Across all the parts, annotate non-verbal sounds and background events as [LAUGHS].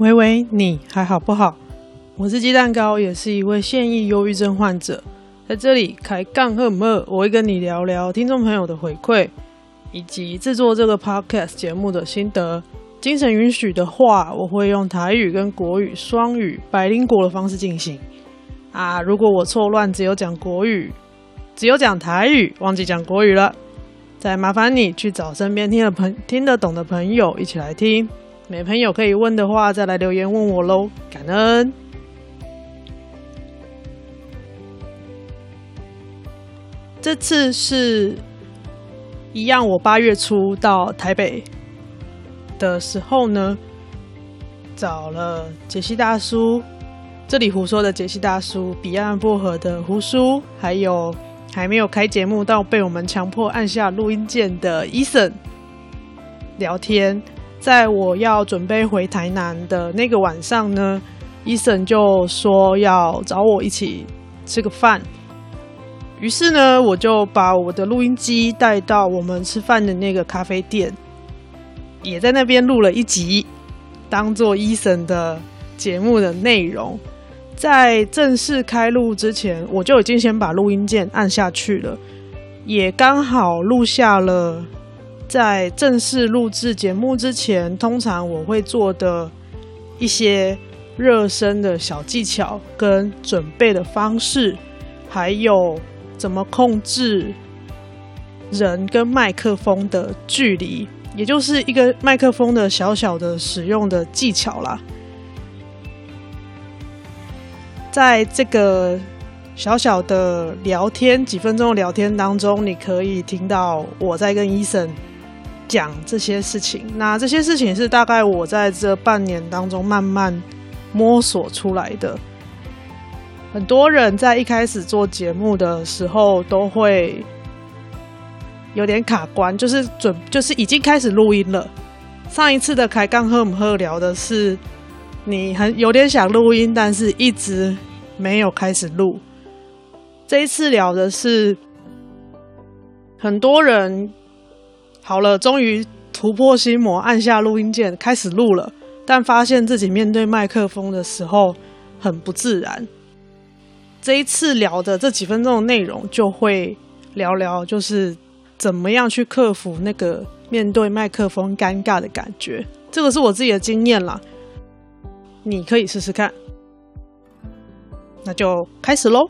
喂喂，你还好不好？我是鸡蛋糕，也是一位现役忧郁症患者，在这里开杠赫么，我会跟你聊聊听众朋友的回馈，以及制作这个 podcast 节目的心得。精神允许的话，我会用台语跟国语双语百灵果的方式进行。啊，如果我错乱，只有讲国语，只有讲台语，忘记讲国语了，再麻烦你去找身边听得朋听得懂的朋友一起来听。没朋友可以问的话，再来留言问我喽，感恩。这次是一样，我八月初到台北的时候呢，找了杰西大叔，这里胡说的杰西大叔，彼岸薄荷的胡叔，还有还没有开节目到被我们强迫按下录音键的 Eason 聊天。在我要准备回台南的那个晚上呢，Eason 就说要找我一起吃个饭。于是呢，我就把我的录音机带到我们吃饭的那个咖啡店，也在那边录了一集，当做 Eason 的节目的内容。在正式开录之前，我就已经先把录音键按下去了，也刚好录下了。在正式录制节目之前，通常我会做的一些热身的小技巧跟准备的方式，还有怎么控制人跟麦克风的距离，也就是一个麦克风的小小的使用的技巧啦。在这个小小的聊天几分钟的聊天当中，你可以听到我在跟 Eason 讲这些事情，那这些事情是大概我在这半年当中慢慢摸索出来的。很多人在一开始做节目的时候都会有点卡关，就是准就是已经开始录音了。上一次的开杠赫姆赫聊的是你很有点想录音，但是一直没有开始录。这一次聊的是很多人。好了，终于突破心魔，按下录音键开始录了，但发现自己面对麦克风的时候很不自然。这一次聊的这几分钟的内容，就会聊聊就是怎么样去克服那个面对麦克风尴尬的感觉。这个是我自己的经验啦，你可以试试看。那就开始喽。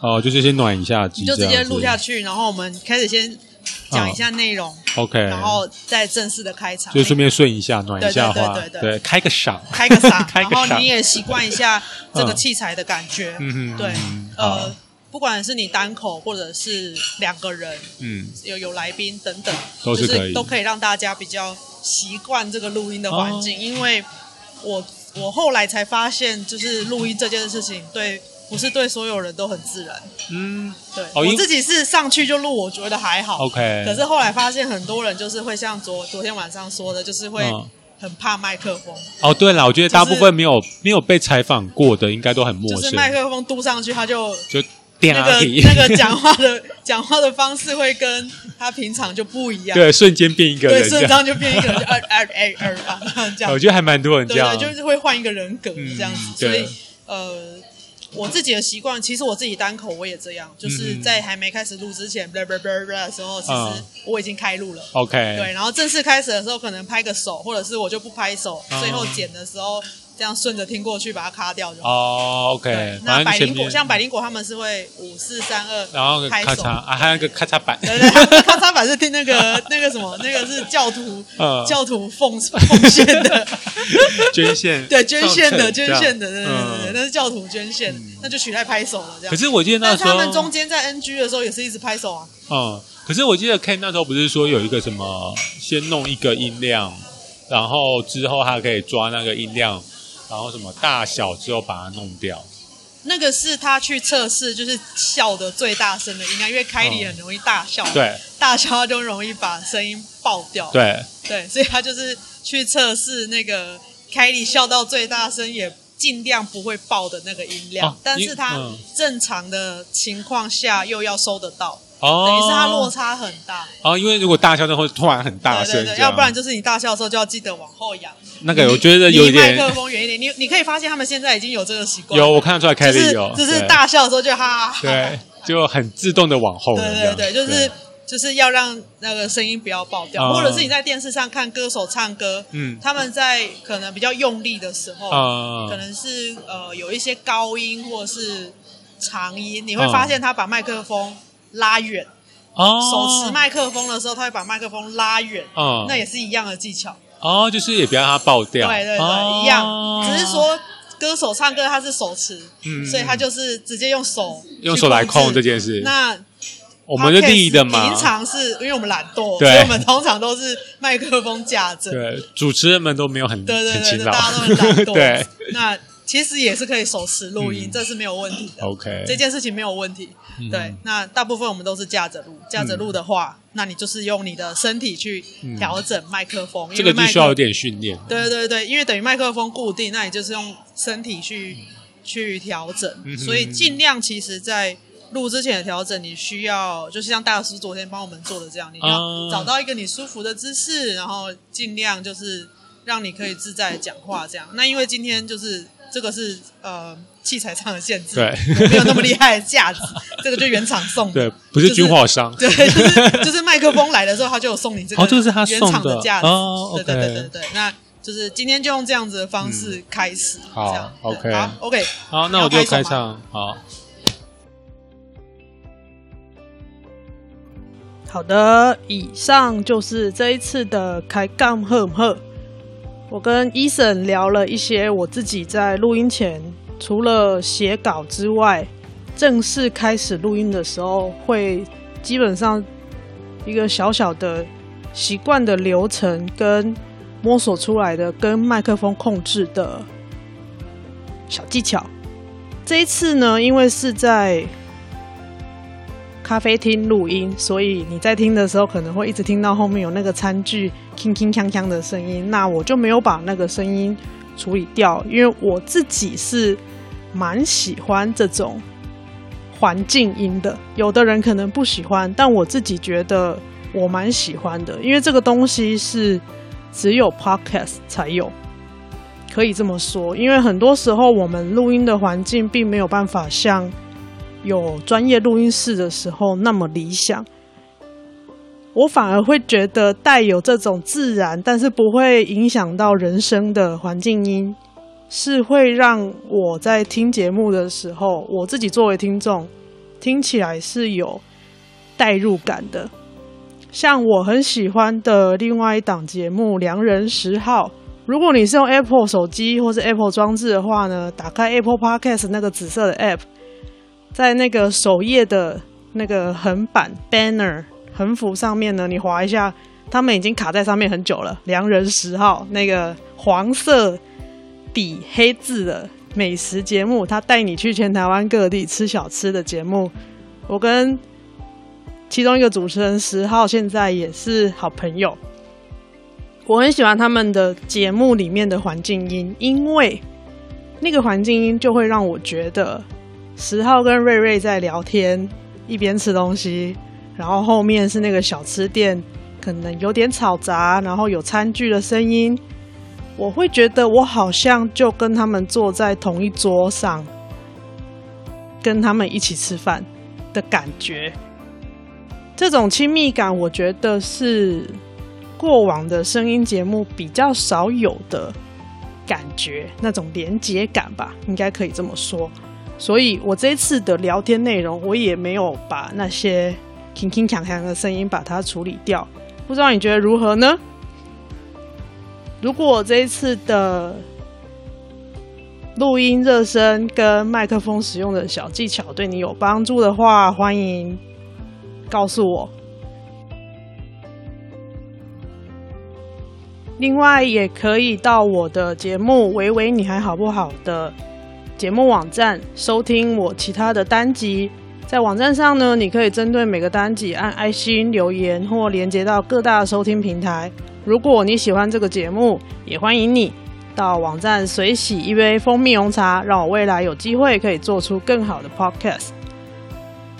哦，就是先暖一下机，就直接录下去，然后我们开始先讲一下内容，啊，OK，然后再正式的开场，就顺便顺一下，暖一下话，对对对，开个嗓，开个嗓，[LAUGHS] 然后你也习惯一下这个器材的感觉，嗯。对，呃，不管是你单口或者是两个人，嗯，有有来宾等等，都是可以，就是，都可以让大家比较习惯这个录音的环境，哦，因为我我后来才发现，就是录音这件事情对。不是对所有人都很自然，嗯，对，哦、我自己是上去就录，我觉得还好，OK。可是后来发现很多人就是会像昨昨天晚上说的，就是会很怕麦克风。哦，对了，我觉得大部分没有、就是、没有被采访过的，应该都很陌生。就是麦克风嘟上去，他就就那个那个讲话的讲话的方式会跟他平常就不一样，[LAUGHS] 对，瞬间变一个人，对，瞬间就变一个人，就 [LAUGHS] 二二二二吧 [LAUGHS] 这样。我觉得还蛮多人这样，就是会换一个人格这样子，嗯、所以呃。我自己的习惯，其实我自己单口我也这样，就是在还没开始录之前，啵啵啵啵的时候，其实我已经开录了。OK，对，然后正式开始的时候，可能拍个手，或者是我就不拍手，最后剪的时候。这样顺着听过去，把它卡掉就好。哦、oh,，OK。那百灵果像百灵果，他们是会五四三二，然后咔嚓啊，还有一个咔嚓板。对对，咔嚓板是听那个 [LAUGHS] 那个什么，那个是教徒、uh, 教徒奉奉献的 [LAUGHS] 捐献。对，捐献的捐献的，对对对，那是教徒捐献、嗯，那就取代拍手了。这样。可是我记得那时候，他们中间在 NG 的时候也是一直拍手啊。嗯，可是我记得 Ken 那时候不是说有一个什么，先弄一个音量，然后之后他可以抓那个音量。然后什么大小之后把它弄掉，那个是他去测试，就是笑的最大声的音量，因为凯里很容易大笑，对，大笑就容易把声音爆掉，对。对，所以他就是去测试那个凯里笑到最大声也尽量不会爆的那个音量，哦、但是他正常的情况下又要收得到。哦，等于是它落差很大。哦，因为如果大笑的话，突然很大声，对对对，要不然就是你大笑的时候就要记得往后仰。那个我觉得有一点，离麦克风远一点。你你可以发现他们现在已经有这个习惯。有，我看得出来凯莉有，就是大笑的时候就哈哈，对，就很自动的往后。对对对，就是。就是要让那个声音不要爆掉，或者是你在电视上看歌手唱歌，嗯，他们在可能比较用力的时候，可能是呃有一些高音或者是长音，你会发现他把麦克风拉远，哦，手持麦克风的时候，他会把麦克风拉远，嗯，那也是一样的技巧，哦，就是也不要让它爆掉，对对对，一样，只是说歌手唱歌他是手持，嗯，所以他就是直接用手用手来控这件事，那。我们就第一的嘛？平常是因为我们懒惰，所以我们通常都是麦克风架着。对，主持人们都没有很对对对，大家都很懒惰。[LAUGHS] 对，那其实也是可以手持录音，这是没有问题的。OK，这件事情没有问题。对，那大部分我们都是架着录，架着录的话，那你就是用你的身体去调整麦克风。这个就需要有点训练。对对对，因为等于麦克风固定，那你就是用身体去去调整，所以尽量其实，在。录之前的调整，你需要就是像大师昨天帮我们做的这样，你要找到一个你舒服的姿势，然后尽量就是让你可以自在讲话这样。那因为今天就是这个是呃器材上的限制，对，没有那么厉害的架子，[LAUGHS] 这个就原厂送的，对，不是军火商，对，就是就是麦克风来的时候他就有送你这个，哦，这是他原厂的架子，哦，对对对对对，那就是今天就用这样子的方式开始，好，OK，好，OK，好，那我就开唱，好。好的，以上就是这一次的开杠赫赫。我跟 Eason 聊了一些我自己在录音前，除了写稿之外，正式开始录音的时候，会基本上一个小小的习惯的流程跟摸索出来的跟麦克风控制的小技巧。这一次呢，因为是在咖啡厅录音，所以你在听的时候可能会一直听到后面有那个餐具铿铿锵锵的声音。那我就没有把那个声音处理掉，因为我自己是蛮喜欢这种环境音的。有的人可能不喜欢，但我自己觉得我蛮喜欢的，因为这个东西是只有 Podcast 才有，可以这么说。因为很多时候我们录音的环境并没有办法像。有专业录音室的时候那么理想，我反而会觉得带有这种自然，但是不会影响到人声的环境音，是会让我在听节目的时候，我自己作为听众听起来是有代入感的。像我很喜欢的另外一档节目《良人十号》，如果你是用 Apple 手机或是 Apple 装置的话呢，打开 Apple Podcast 那个紫色的 App。在那个首页的那个横板 banner 横幅上面呢，你滑一下，他们已经卡在上面很久了。良人十号那个黄色底黑字的美食节目，他带你去全台湾各地吃小吃的节目。我跟其中一个主持人十号现在也是好朋友。我很喜欢他们的节目里面的环境音，因为那个环境音就会让我觉得。十号跟瑞瑞在聊天，一边吃东西，然后后面是那个小吃店，可能有点吵杂，然后有餐具的声音，我会觉得我好像就跟他们坐在同一桌上，跟他们一起吃饭的感觉。这种亲密感，我觉得是过往的声音节目比较少有的感觉，那种连结感吧，应该可以这么说。所以我这一次的聊天内容，我也没有把那些铿铿锵锵的声音把它处理掉。不知道你觉得如何呢？如果我这一次的录音热身跟麦克风使用的小技巧对你有帮助的话，欢迎告诉我。另外，也可以到我的节目《维维你还好不好》的。节目网站收听我其他的单集，在网站上呢，你可以针对每个单集按爱心留言或连接到各大收听平台。如果你喜欢这个节目，也欢迎你到网站随喜一杯蜂蜜红茶，让我未来有机会可以做出更好的 podcast。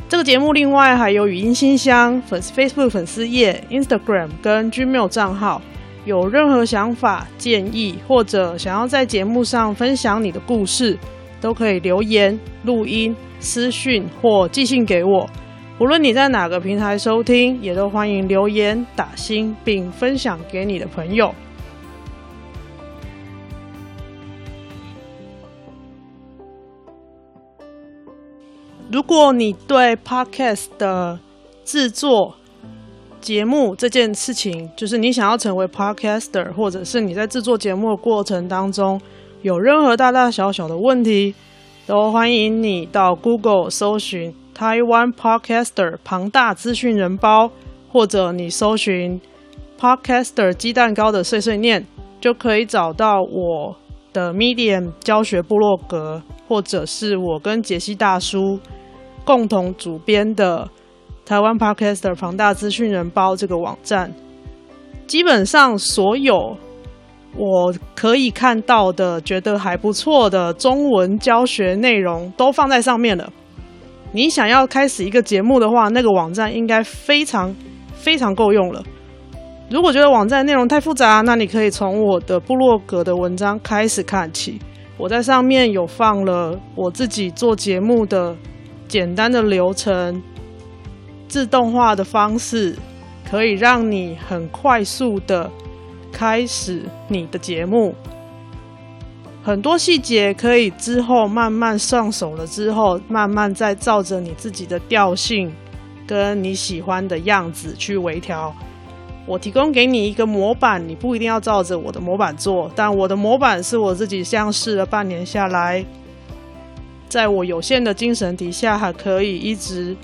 这个节目另外还有语音信箱、粉丝 Facebook 粉丝页、Instagram 跟 Gmail 账号。有任何想法、建议，或者想要在节目上分享你的故事，都可以留言、录音、私讯或寄信给我。无论你在哪个平台收听，也都欢迎留言、打星，并分享给你的朋友。如果你对 Podcast 的制作，节目这件事情，就是你想要成为 podcaster，或者是你在制作节目的过程当中有任何大大小小的问题，都欢迎你到 Google 搜寻台湾 podcaster 庞大资讯人包，或者你搜寻 podcaster 鸡蛋糕的碎碎念，就可以找到我的 Medium 教学部落格，或者是我跟杰西大叔共同主编的。台湾 Podcaster 庞大资讯人包这个网站，基本上所有我可以看到的、觉得还不错的中文教学内容都放在上面了。你想要开始一个节目的话，那个网站应该非常非常够用了。如果觉得网站内容太复杂，那你可以从我的部落格的文章开始看起。我在上面有放了我自己做节目的简单的流程。自动化的方式可以让你很快速的开始你的节目，很多细节可以之后慢慢上手了之后，慢慢再照着你自己的调性跟你喜欢的样子去微调。我提供给你一个模板，你不一定要照着我的模板做，但我的模板是我自己像试了半年下来，在我有限的精神底下还可以一直。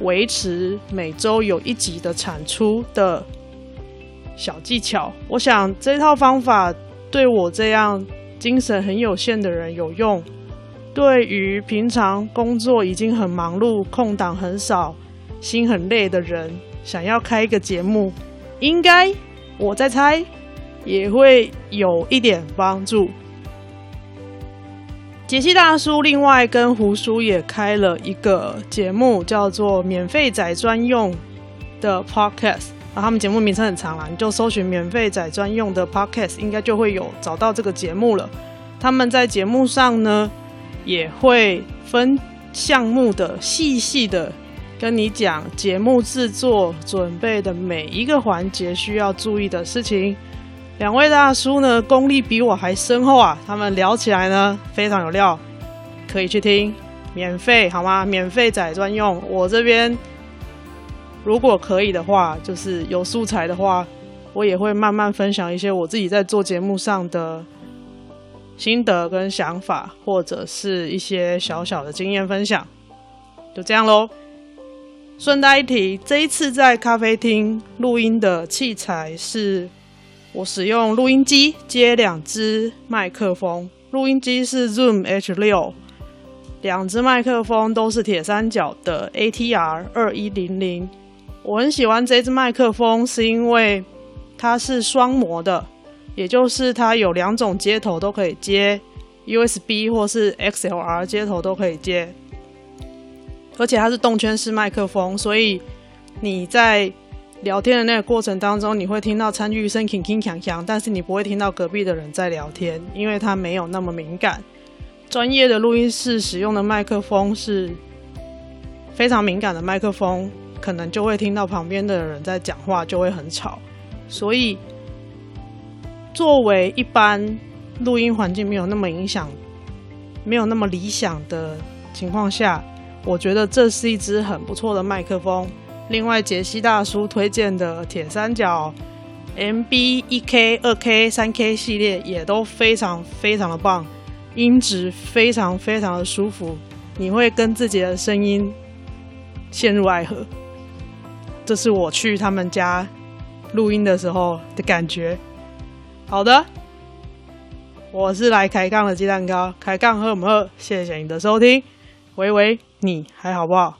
维持每周有一集的产出的小技巧，我想这套方法对我这样精神很有限的人有用。对于平常工作已经很忙碌、空档很少、心很累的人，想要开一个节目，应该我在猜也会有一点帮助。杰西大叔另外跟胡叔也开了一个节目，叫做“免费仔专用”的 Podcast。啊，他们节目名称很长啦，你就搜寻“免费仔专用”的 Podcast，应该就会有找到这个节目了。他们在节目上呢，也会分项目的细细的跟你讲节目制作准备的每一个环节需要注意的事情。两位大叔呢，功力比我还深厚啊！他们聊起来呢，非常有料，可以去听，免费好吗？免费仔专用。我这边如果可以的话，就是有素材的话，我也会慢慢分享一些我自己在做节目上的心得跟想法，或者是一些小小的经验分享。就这样喽。顺带一提，这一次在咖啡厅录音的器材是。我使用录音机接两支麦克风，录音机是 Zoom H6，两支麦克风都是铁三角的 ATR 二一零零。我很喜欢这支麦克风，是因为它是双模的，也就是它有两种接头都可以接，USB 或是 XLR 接头都可以接，而且它是动圈式麦克风，所以你在聊天的那个过程当中，你会听到餐具声铿铿锵锵，但是你不会听到隔壁的人在聊天，因为它没有那么敏感。专业的录音室使用的麦克风是非常敏感的麦克风，可能就会听到旁边的人在讲话，就会很吵。所以，作为一般录音环境没有那么影响、没有那么理想的情况下，我觉得这是一支很不错的麦克风。另外，杰西大叔推荐的铁三角 MB 一 K、二 K、三 K 系列也都非常非常的棒，音质非常非常的舒服，你会跟自己的声音陷入爱河。这是我去他们家录音的时候的感觉。好的，我是来开杠的鸡蛋糕，开杠喝不喝？谢谢你的收听，喂喂，你还好不好？